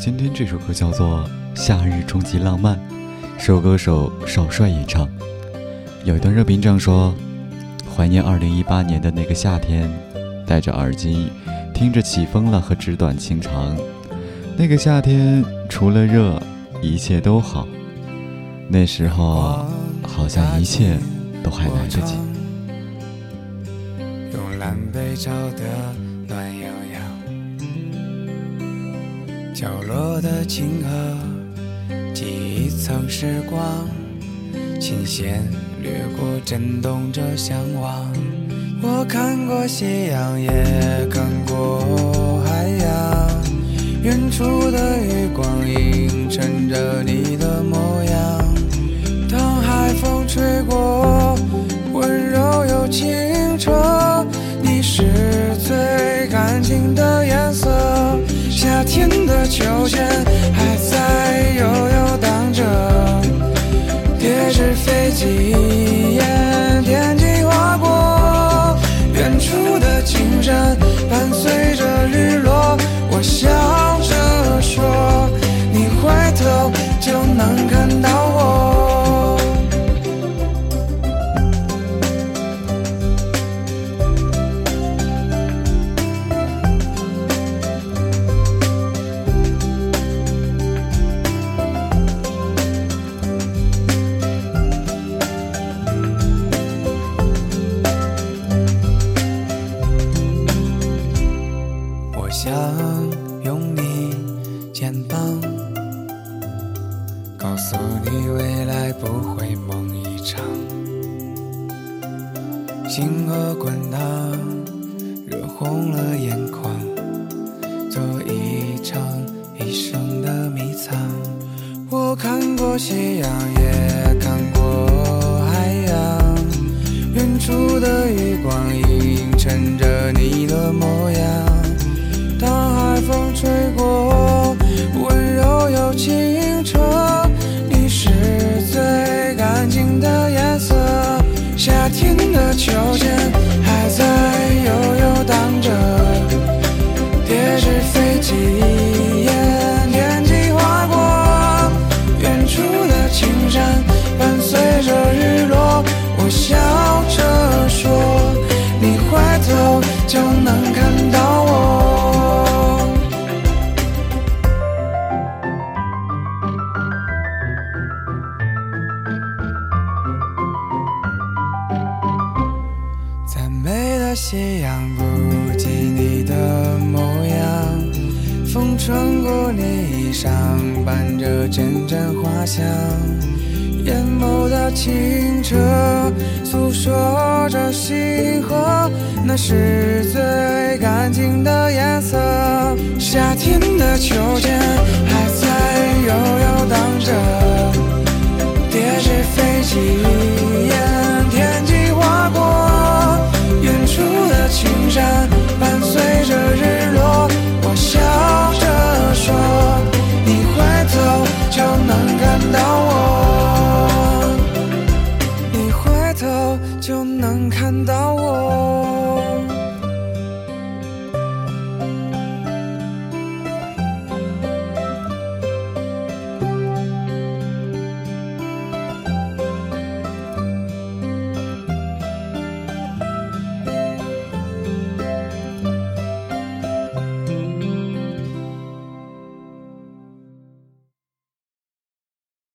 今天这首歌叫做《夏日终极浪漫》，是由歌手少帅演唱。有一段热评这样说：怀念2018年的那个夏天，戴着耳机，听着起风了和纸短情长。那个夏天除了热，一切都好。那时候好像一切都还来得及。用蓝杯照的暖阳。角落的清河，记忆曾时光，琴弦掠过，震动着向往。我看过夕阳，也看过海洋，远处的余光映衬着你秋千想拥你肩膀，告诉你未来不会梦一场。星河滚烫，热红了眼眶，做一场一生的迷藏。我看过夕阳，也看过海洋，远处的余光映衬着你的模样。当海风吹过，再美的夕阳不及你的模样，风穿过你衣裳，伴着阵阵花香。眼眸的清澈，诉说着星河，那是最干净的颜色。夏天的秋千还在悠悠 no